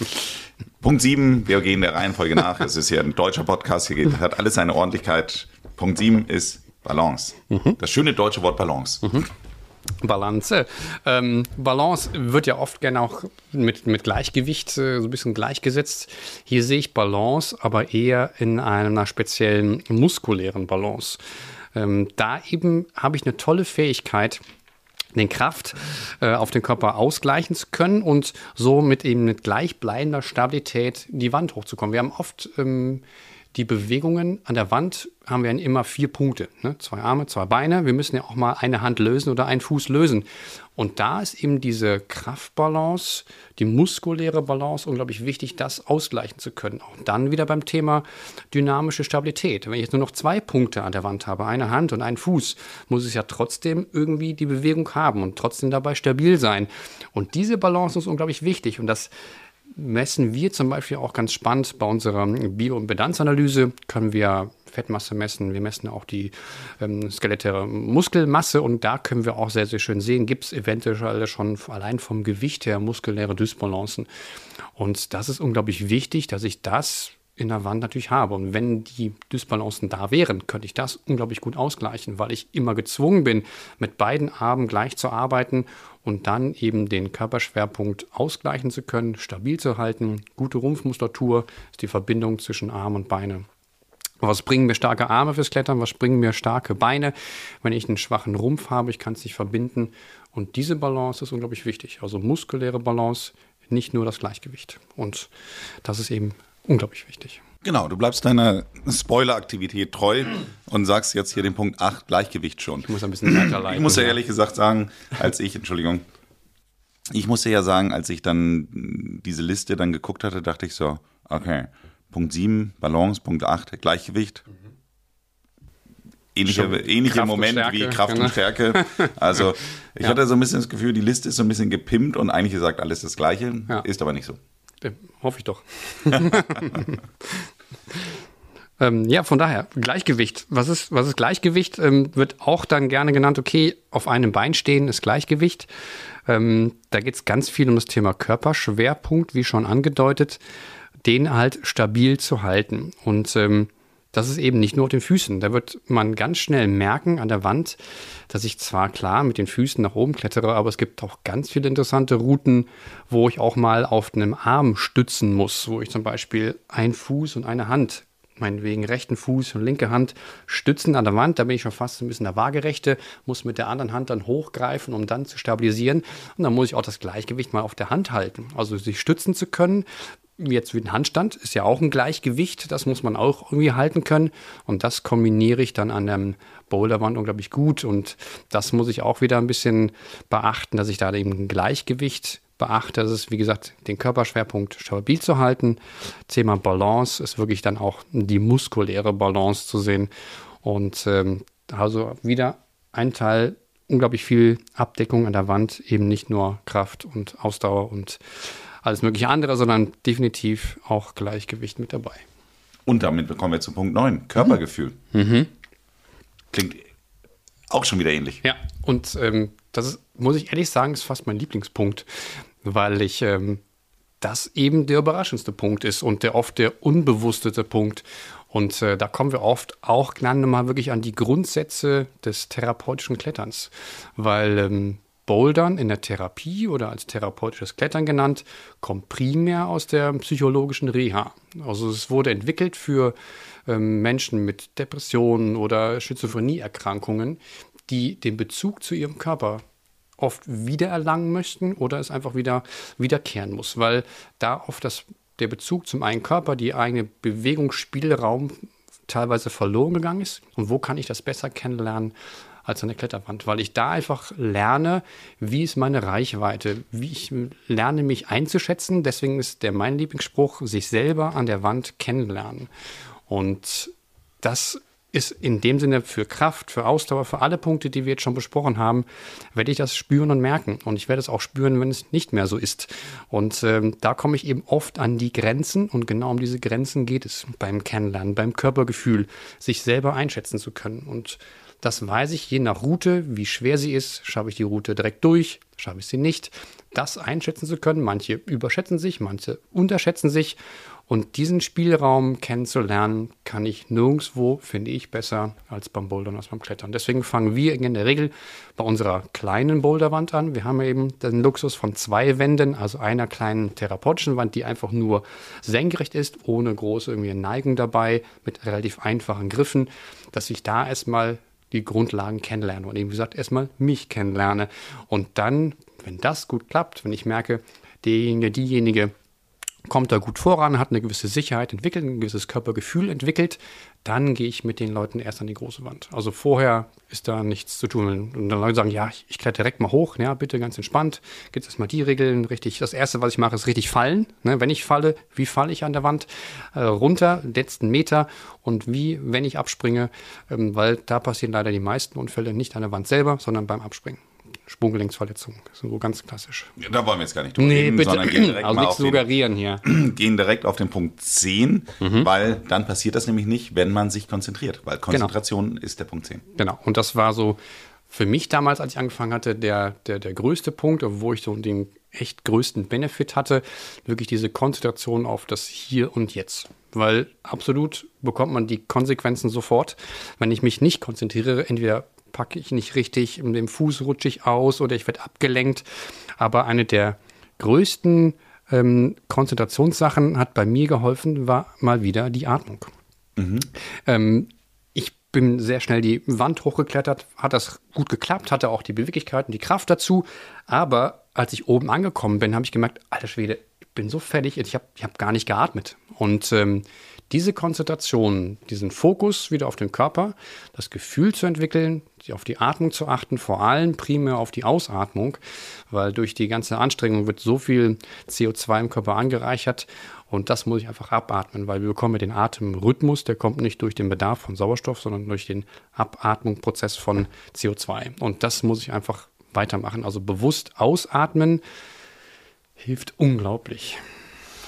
Punkt 7, wir gehen der Reihenfolge nach. Es ist hier ein deutscher Podcast, hier geht, hat alles seine Ordentlichkeit. Punkt 7 ist Balance. Mhm. Das schöne deutsche Wort Balance. Mhm. Balance. Ähm, Balance wird ja oft gerne auch mit, mit Gleichgewicht äh, so ein bisschen gleichgesetzt. Hier sehe ich Balance, aber eher in einer speziellen muskulären Balance. Ähm, da eben habe ich eine tolle Fähigkeit, den Kraft äh, auf den Körper ausgleichen zu können und so mit eben mit gleichbleibender Stabilität die Wand hochzukommen. Wir haben oft ähm, die Bewegungen an der Wand haben wir immer vier Punkte. Ne? Zwei Arme, zwei Beine. Wir müssen ja auch mal eine Hand lösen oder einen Fuß lösen. Und da ist eben diese Kraftbalance, die muskuläre Balance unglaublich wichtig, das ausgleichen zu können. Auch dann wieder beim Thema dynamische Stabilität. Wenn ich jetzt nur noch zwei Punkte an der Wand habe, eine Hand und einen Fuß, muss es ja trotzdem irgendwie die Bewegung haben und trotzdem dabei stabil sein. Und diese Balance ist unglaublich wichtig. Und das messen wir zum Beispiel auch ganz spannend bei unserer Bioimpedanzanalyse, können wir Fettmasse messen, wir messen auch die ähm, skelettäre Muskelmasse. Und da können wir auch sehr, sehr schön sehen, gibt es eventuell schon allein vom Gewicht her muskuläre Dysbalancen. Und das ist unglaublich wichtig, dass ich das in der Wand natürlich habe. Und wenn die Dysbalancen da wären, könnte ich das unglaublich gut ausgleichen, weil ich immer gezwungen bin, mit beiden Armen gleich zu arbeiten und dann eben den Körperschwerpunkt ausgleichen zu können, stabil zu halten. Gute Rumpfmuskulatur ist die Verbindung zwischen Arm und Beine. Was bringen mir starke Arme fürs Klettern? Was bringen mir starke Beine? Wenn ich einen schwachen Rumpf habe, ich kann es nicht verbinden. Und diese Balance ist unglaublich wichtig. Also muskuläre Balance, nicht nur das Gleichgewicht. Und das ist eben unglaublich wichtig. Genau, du bleibst deiner Spoiler-Aktivität treu und sagst jetzt hier den Punkt 8, Gleichgewicht schon. Ich muss ein bisschen weiterleiten. Ich muss ja ehrlich gesagt sagen, als ich, Entschuldigung, ich musste ja sagen, als ich dann diese Liste dann geguckt hatte, dachte ich so, okay, Punkt 7, Balance, Punkt 8, Gleichgewicht. Ähnlicher, ähnlicher Moment wie Kraft genau. und Stärke. (laughs) Also ich ja. hatte so ein bisschen das Gefühl, die Liste ist so ein bisschen gepimpt und eigentlich gesagt alles das Gleiche, ja. ist aber nicht so. Äh, hoffe ich doch. (laughs) ähm, ja, von daher, Gleichgewicht. Was ist, was ist Gleichgewicht? Ähm, wird auch dann gerne genannt, okay, auf einem Bein stehen ist Gleichgewicht. Ähm, da geht es ganz viel um das Thema Körperschwerpunkt, wie schon angedeutet, den halt stabil zu halten. Und ähm, das ist eben nicht nur auf den Füßen. Da wird man ganz schnell merken an der Wand, dass ich zwar klar mit den Füßen nach oben klettere, aber es gibt auch ganz viele interessante Routen, wo ich auch mal auf einem Arm stützen muss, wo ich zum Beispiel ein Fuß und eine Hand meinetwegen rechten Fuß und linke Hand stützen an der Wand. Da bin ich schon fast ein bisschen der Waagerechte, muss mit der anderen Hand dann hochgreifen, um dann zu stabilisieren. Und dann muss ich auch das Gleichgewicht mal auf der Hand halten. Also sich stützen zu können, jetzt wie ein Handstand, ist ja auch ein Gleichgewicht, das muss man auch irgendwie halten können. Und das kombiniere ich dann an der Boulderwand unglaublich gut. Und das muss ich auch wieder ein bisschen beachten, dass ich da eben ein Gleichgewicht beachte. Ist, wie gesagt, den Körperschwerpunkt stabil zu halten. Thema Balance ist wirklich dann auch die muskuläre Balance zu sehen. Und ähm, also wieder ein Teil unglaublich viel Abdeckung an der Wand, eben nicht nur Kraft und Ausdauer und alles mögliche andere, sondern definitiv auch Gleichgewicht mit dabei. Und damit kommen wir zu Punkt 9, Körpergefühl. Mhm. Klingt auch schon wieder ähnlich. Ja, und ähm, das ist, muss ich ehrlich sagen, ist fast mein Lieblingspunkt, weil ich ähm, das eben der überraschendste Punkt ist und der oft der unbewusstete Punkt. Und äh, da kommen wir oft auch gerne mal wirklich an die Grundsätze des therapeutischen Kletterns, weil ähm, Bouldern in der Therapie oder als therapeutisches Klettern genannt, kommt primär aus der psychologischen Reha. Also es wurde entwickelt für ähm, Menschen mit Depressionen oder Schizophrenieerkrankungen, die den Bezug zu ihrem Körper oft wiedererlangen möchten oder es einfach wieder wiederkehren muss, weil da oft das, der Bezug zum eigenen Körper, die eigene Bewegungsspielraum teilweise verloren gegangen ist. Und wo kann ich das besser kennenlernen als an der Kletterwand, weil ich da einfach lerne, wie ist meine Reichweite, wie ich lerne mich einzuschätzen. Deswegen ist der mein Lieblingsspruch, sich selber an der Wand kennenlernen. Und das ist in dem Sinne für Kraft, für Ausdauer, für alle Punkte, die wir jetzt schon besprochen haben, werde ich das spüren und merken. Und ich werde es auch spüren, wenn es nicht mehr so ist. Und ähm, da komme ich eben oft an die Grenzen. Und genau um diese Grenzen geht es beim Kennenlernen, beim Körpergefühl, sich selber einschätzen zu können. Und das weiß ich je nach Route, wie schwer sie ist. Schaffe ich die Route direkt durch, schaffe ich sie nicht. Das einschätzen zu können. Manche überschätzen sich, manche unterschätzen sich. Und diesen Spielraum kennenzulernen, kann ich nirgendwo, finde ich, besser als beim Bouldern, als beim Klettern. Deswegen fangen wir in der Regel bei unserer kleinen Boulderwand an. Wir haben eben den Luxus von zwei Wänden, also einer kleinen therapeutischen Wand, die einfach nur senkrecht ist, ohne große irgendwie Neigung dabei, mit relativ einfachen Griffen, dass ich da erstmal die Grundlagen kennenlerne und eben gesagt erstmal mich kennenlerne. Und dann, wenn das gut klappt, wenn ich merke, derjenige, diejenige kommt da gut voran, hat eine gewisse Sicherheit entwickelt, ein gewisses Körpergefühl entwickelt, dann gehe ich mit den Leuten erst an die große Wand. Also vorher ist da nichts zu tun. Und dann Leute sagen, ja, ich, ich kletter direkt mal hoch, ja, bitte ganz entspannt. Gibt es erstmal die Regeln, richtig. Das erste, was ich mache, ist richtig fallen. Ne? Wenn ich falle, wie falle ich an der Wand? Äh, runter, letzten Meter und wie, wenn ich abspringe, ähm, weil da passieren leider die meisten Unfälle nicht an der Wand selber, sondern beim Abspringen. Sprunggelenksverletzung. So ganz klassisch. Ja, da wollen wir jetzt gar nicht drüber Nee, reden, bitte. sondern gehen direkt, Also mal nichts auf den, suggerieren hier. (clears throat) gehen direkt auf den Punkt 10, Mhm. weil dann passiert das nämlich nicht, wenn man sich konzentriert, weil Konzentration ist der Punkt 10. Genau. Und das war so für mich damals, als ich angefangen hatte, der, der, der größte Punkt, wo ich so den echt größten Benefit hatte, wirklich diese Konzentration auf das Hier und Jetzt. Weil absolut bekommt man die Konsequenzen sofort. Wenn ich mich nicht konzentriere, entweder packe ich nicht richtig, mit dem Fuß rutsche ich aus oder ich werde abgelenkt. Aber eine der größten ähm, Konzentrationssachen hat bei mir geholfen, war mal wieder die Atmung. Ähm, ich bin sehr schnell die Wand hochgeklettert, hat das gut geklappt, hatte auch die Beweglichkeit und die Kraft dazu. Aber als ich oben angekommen bin, habe ich gemerkt, alter Schwede, ich bin so fertig, ich habe ich hab gar nicht geatmet. Und ähm, diese Konzentration, diesen Fokus wieder auf den Körper, das Gefühl zu entwickeln, auf die Atmung zu achten, vor allem primär auf die Ausatmung, weil durch die ganze Anstrengung wird so viel CO2 im Körper angereichert und das muss ich einfach abatmen, weil wir bekommen den Atemrhythmus, der kommt nicht durch den Bedarf von Sauerstoff, sondern durch den Abatmungsprozess von CO2. Und das muss ich einfach weitermachen. Also bewusst ausatmen hilft unglaublich.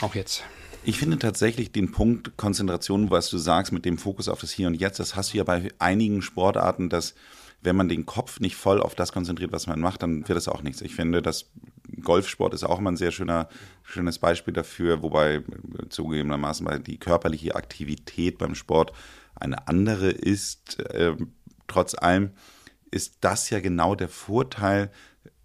Auch jetzt. Ich finde tatsächlich den Punkt Konzentration, was du sagst, mit dem Fokus auf das Hier und Jetzt, das hast du ja bei einigen Sportarten, dass wenn man den Kopf nicht voll auf das konzentriert, was man macht, dann wird das auch nichts. Ich finde, das Golfsport ist auch immer ein sehr schöner, schönes Beispiel dafür, wobei zugegebenermaßen weil die körperliche Aktivität beim Sport eine andere ist. Äh, trotz allem ist das ja genau der Vorteil,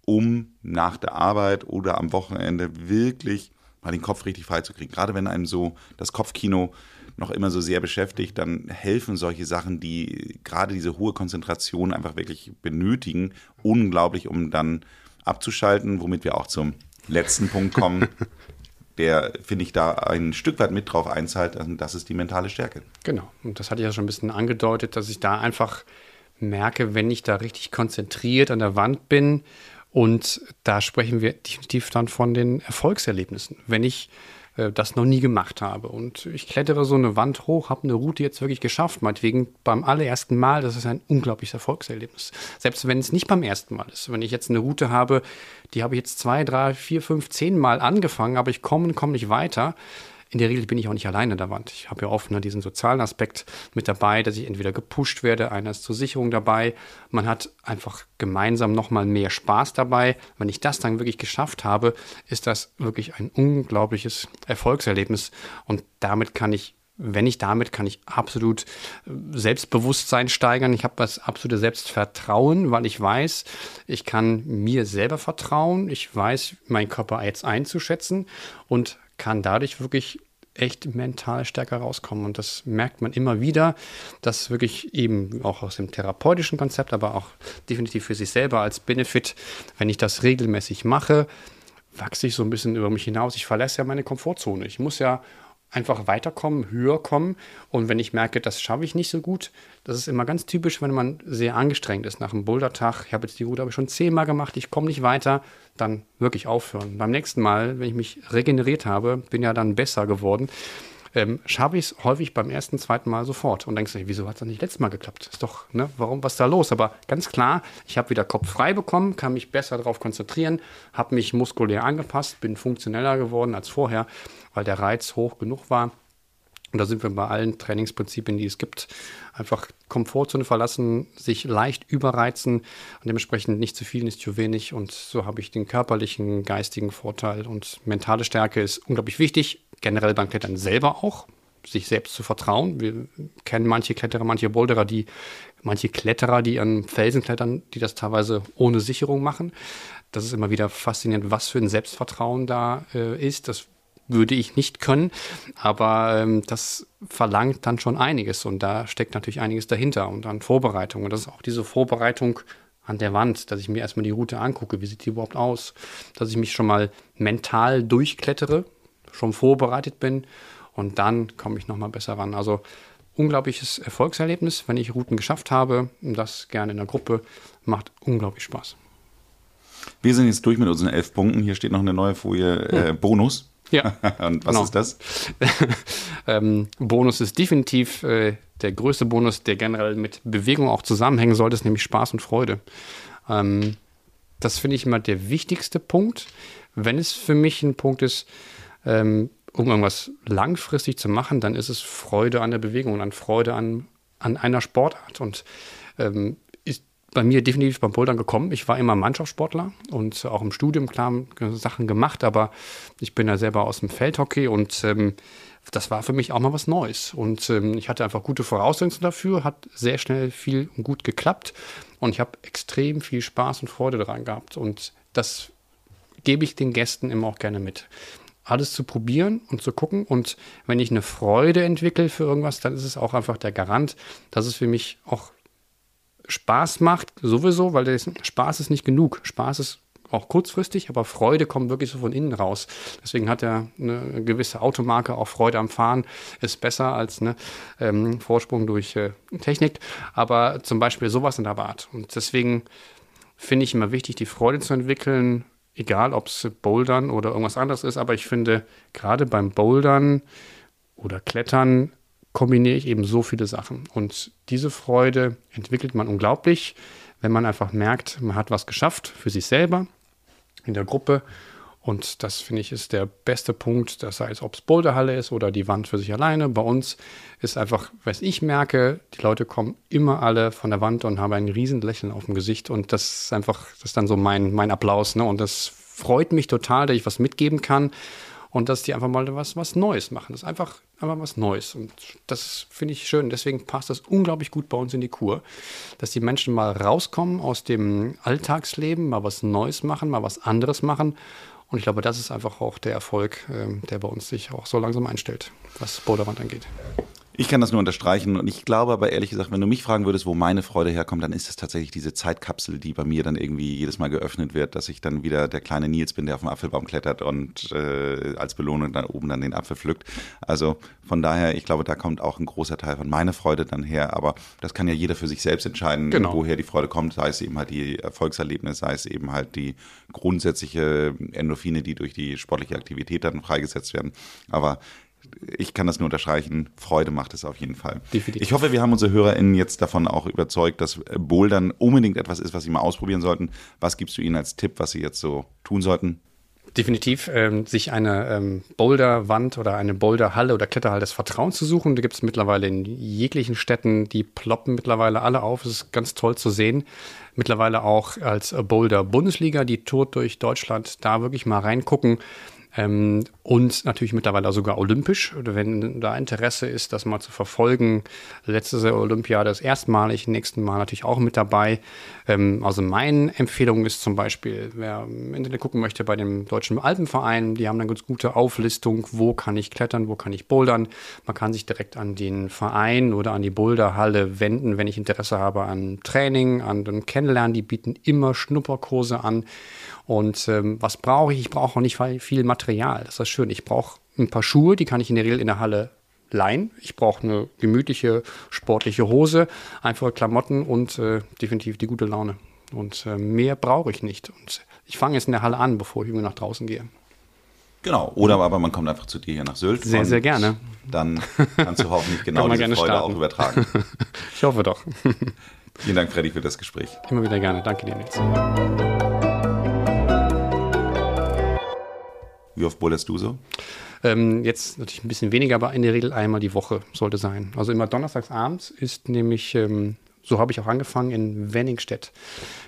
um nach der Arbeit oder am Wochenende wirklich mal den Kopf richtig frei zu kriegen. Gerade wenn einem so das Kopfkino noch immer so sehr beschäftigt, dann helfen solche Sachen, die gerade diese hohe Konzentration einfach wirklich benötigen, unglaublich, um dann abzuschalten, womit wir auch zum letzten Punkt kommen, (laughs) der, finde ich, da ein Stück weit mit drauf einzahlt, und das ist die mentale Stärke. Genau. Und das hatte ich ja schon ein bisschen angedeutet, dass ich da einfach merke, wenn ich da richtig konzentriert an der Wand bin. Und da sprechen wir definitiv dann von den Erfolgserlebnissen. Wenn ich äh, das noch nie gemacht habe und ich klettere so eine Wand hoch, habe eine Route jetzt wirklich geschafft, meinetwegen beim allerersten Mal, das ist ein unglaubliches Erfolgserlebnis. Selbst wenn es nicht beim ersten Mal ist. Wenn ich jetzt eine Route habe, die habe ich jetzt zwei, drei, vier, fünf, zehn Mal angefangen, aber ich komme und komme nicht weiter. In der Regel bin ich auch nicht alleine der Wand. Ich habe ja oft ne, diesen sozialen Aspekt mit dabei, dass ich entweder gepusht werde, einer ist zur Sicherung dabei. Man hat einfach gemeinsam nochmal mehr Spaß dabei. Wenn ich das dann wirklich geschafft habe, ist das wirklich ein unglaubliches Erfolgserlebnis. Und damit kann ich wenn ich damit kann ich absolut äh, Selbstbewusstsein steigern. Ich habe das absolute Selbstvertrauen, weil ich weiß, ich kann mir selber vertrauen. Ich weiß, meinen Körper jetzt einzuschätzen und kann dadurch wirklich echt mental stärker rauskommen. Und das merkt man immer wieder, dass wirklich eben auch aus dem therapeutischen Konzept, aber auch definitiv für sich selber als Benefit, wenn ich das regelmäßig mache, wachse ich so ein bisschen über mich hinaus. Ich verlasse ja meine Komfortzone. Ich muss ja einfach weiterkommen, höher kommen. Und wenn ich merke, das schaffe ich nicht so gut, das ist immer ganz typisch, wenn man sehr angestrengt ist nach einem Bouldertag. Ich habe jetzt die Route schon zehnmal gemacht, ich komme nicht weiter, dann wirklich aufhören. Beim nächsten Mal, wenn ich mich regeneriert habe, bin ja dann besser geworden, ähm, schaffe ich es häufig beim ersten, zweiten Mal sofort. Und denkst du, wieso hat es nicht letztes Mal geklappt? Ist doch, ne, warum, was ist da los? Aber ganz klar, ich habe wieder Kopf frei bekommen, kann mich besser darauf konzentrieren, habe mich muskulär angepasst, bin funktioneller geworden als vorher, weil der Reiz hoch genug war. Und da sind wir bei allen Trainingsprinzipien, die es gibt. Einfach Komfortzone verlassen, sich leicht überreizen und dementsprechend nicht zu viel, nicht zu wenig. Und so habe ich den körperlichen, geistigen Vorteil. Und mentale Stärke ist unglaublich wichtig, generell beim Klettern selber auch, sich selbst zu vertrauen. Wir kennen manche Kletterer, manche Boulderer, die, manche Kletterer, die an Felsen klettern, die das teilweise ohne Sicherung machen. Das ist immer wieder faszinierend, was für ein Selbstvertrauen da äh, ist. Das würde ich nicht können, aber ähm, das verlangt dann schon einiges und da steckt natürlich einiges dahinter und dann Vorbereitung und das ist auch diese Vorbereitung an der Wand, dass ich mir erstmal die Route angucke, wie sieht die überhaupt aus, dass ich mich schon mal mental durchklettere, schon vorbereitet bin und dann komme ich nochmal besser ran. Also unglaubliches Erfolgserlebnis, wenn ich Routen geschafft habe. Das gerne in der Gruppe. Macht unglaublich Spaß. Wir sind jetzt durch mit unseren elf Punkten. Hier steht noch eine neue Folie äh, Bonus. Ja. (laughs) Und was Genau. ist das? (laughs) ähm, Bonus ist definitiv äh, der größte Bonus, der generell mit Bewegung auch zusammenhängen sollte, ist nämlich Spaß und Freude. Ähm, das finde ich immer der wichtigste Punkt. Wenn es für mich ein Punkt ist, ähm, um irgendwas langfristig zu machen, dann ist es Freude an der Bewegung und an Freude an, an einer Sportart. Und ähm, ist bei mir definitiv beim Bouldern gekommen. Ich war immer Mannschaftssportler und auch im Studium klar Sachen gemacht, aber ich bin ja selber aus dem Feldhockey und ähm, das war für mich auch mal was Neues. Und ähm, ich hatte einfach gute Voraussetzungen dafür, hat sehr schnell viel und gut geklappt und ich habe extrem viel Spaß und Freude daran gehabt. Und das gebe ich den Gästen immer auch gerne mit. Alles zu probieren und zu gucken. Und wenn ich eine Freude entwickle für irgendwas, dann ist es auch einfach der Garant, dass es für mich auch Spaß macht, sowieso, weil der Spaß ist nicht genug. Spaß ist auch kurzfristig, aber Freude kommt wirklich so von innen raus. Deswegen hat er eine gewisse Automarke, auch Freude am Fahren ist besser als eine ähm, Vorsprung durch äh, Technik. Aber zum Beispiel sowas in der Art. Und deswegen finde ich immer wichtig, die Freude zu entwickeln, egal ob es Bouldern oder irgendwas anderes ist. Aber ich finde, gerade beim Bouldern oder Klettern kombiniere ich eben so viele Sachen. Und diese Freude entwickelt man unglaublich, wenn man einfach merkt, man hat was geschafft für sich selber, in der Gruppe. Und das finde ich ist der beste Punkt, das sei es, ob es Boulderhalle ist oder die Wand für sich alleine. Bei uns ist einfach, was ich merke, die Leute kommen immer alle von der Wand und haben ein riesen Lächeln auf dem Gesicht. Und das ist einfach, das ist dann so mein, mein Applaus. Ne? Und das freut mich total, dass ich was mitgeben kann und dass die einfach mal was, was Neues machen. Das ist einfach, einfach was Neues. Und das finde ich schön. Deswegen passt das unglaublich gut bei uns in die Kur, dass die Menschen mal rauskommen aus dem Alltagsleben, mal was Neues machen, mal was anderes machen. Und ich glaube, das ist einfach auch der Erfolg, ähm, der bei uns sich auch so langsam einstellt, was Boulderwand angeht. Ich kann das nur unterstreichen und ich glaube aber ehrlich gesagt, wenn du mich fragen würdest, wo meine Freude herkommt, dann ist es tatsächlich diese Zeitkapsel, die bei mir dann irgendwie jedes Mal geöffnet wird, dass ich dann wieder der kleine Nils bin, der auf dem Apfelbaum klettert und äh, als Belohnung dann oben dann den Apfel pflückt. Also von daher, ich glaube, da kommt auch ein großer Teil von meiner Freude dann her, aber das kann ja jeder für sich selbst entscheiden, Genau. woher die Freude kommt, sei es eben halt die Erfolgserlebnisse, sei es eben halt die grundsätzliche Endorphine, die durch die sportliche Aktivität dann freigesetzt werden. Aber ich kann das nur unterstreichen. Freude macht es auf jeden Fall. Definitiv. Ich hoffe, wir haben unsere HörerInnen jetzt davon auch überzeugt, dass Bouldern unbedingt etwas ist, was sie mal ausprobieren sollten. Was gibst du ihnen als Tipp, was sie jetzt so tun sollten? Definitiv ähm, sich eine ähm, Boulderwand oder eine Boulderhalle oder Kletterhalle des Vertrauens zu suchen. Die gibt es mittlerweile in jeglichen Städten. Die ploppen mittlerweile alle auf. Es ist ganz toll zu sehen. Mittlerweile auch als Boulder Bundesliga, die tourt durch Deutschland. Da wirklich mal reingucken. Ähm, und natürlich mittlerweile sogar olympisch, wenn da Interesse ist, das mal zu verfolgen. Letztes Olympiade ist erstmalig, nächsten Mal natürlich auch mit dabei. Ähm, also meine Empfehlung ist zum Beispiel, wer im Internet gucken möchte bei dem Deutschen Alpenverein, die haben eine ganz gute Auflistung, wo kann ich klettern, wo kann ich bouldern. Man kann sich direkt an den Verein oder an die Boulderhalle wenden, wenn ich Interesse habe an Training, an dem Kennenlernen. Die bieten immer Schnupperkurse an. Und ähm, was brauche ich? Ich brauche auch nicht viel Material. Das ist schön. Ich brauche ein paar Schuhe, die kann ich in der Regel in der Halle leihen. Ich brauche eine gemütliche, sportliche Hose, einfache Klamotten und äh, definitiv die gute Laune. Und äh, mehr brauche ich nicht. Und ich fange jetzt in der Halle an, bevor ich irgendwie nach draußen gehe. Genau. Oder aber man kommt einfach zu dir hier nach Sylt. Sehr, sehr gerne. Dann kannst du hoffentlich (laughs) genau diese Freude starten. auch übertragen. (laughs) Ich hoffe doch. Vielen Dank, Freddy, für das Gespräch. Immer wieder gerne. Danke dir, Nils. Wie oft boulderst du so? Ähm, jetzt natürlich ein bisschen weniger, aber in der Regel einmal die Woche sollte sein. Also immer donnerstags abends ist nämlich, ähm, so habe ich auch angefangen, in Wenningstedt,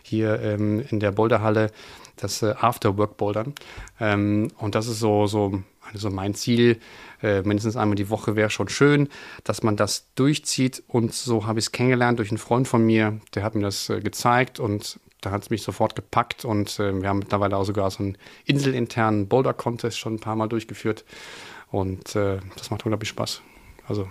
hier ähm, in der Boulderhalle, das äh, After-Work-Bouldern. Ähm, und das ist so, so, also mein Ziel, äh, mindestens einmal die Woche wäre schon schön, dass man das durchzieht. Und so habe ich es kennengelernt durch einen Freund von mir, der hat mir das äh, gezeigt und da hat es mich sofort gepackt und äh, wir haben mittlerweile auch sogar so einen inselinternen Boulder-Contest schon ein paar Mal durchgeführt und äh, das macht unglaublich Spaß. Also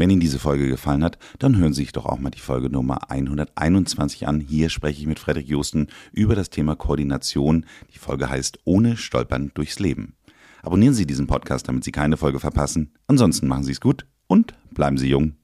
Wenn Ihnen diese Folge gefallen hat, dann hören Sie sich doch auch mal die Folge Nummer 121 an. Hier spreche ich mit Frederik Josten über das Thema Koordination. Die Folge heißt Ohne Stolpern durchs Leben. Abonnieren Sie diesen Podcast, damit Sie keine Folge verpassen. Ansonsten machen Sie es gut und bleiben Sie jung.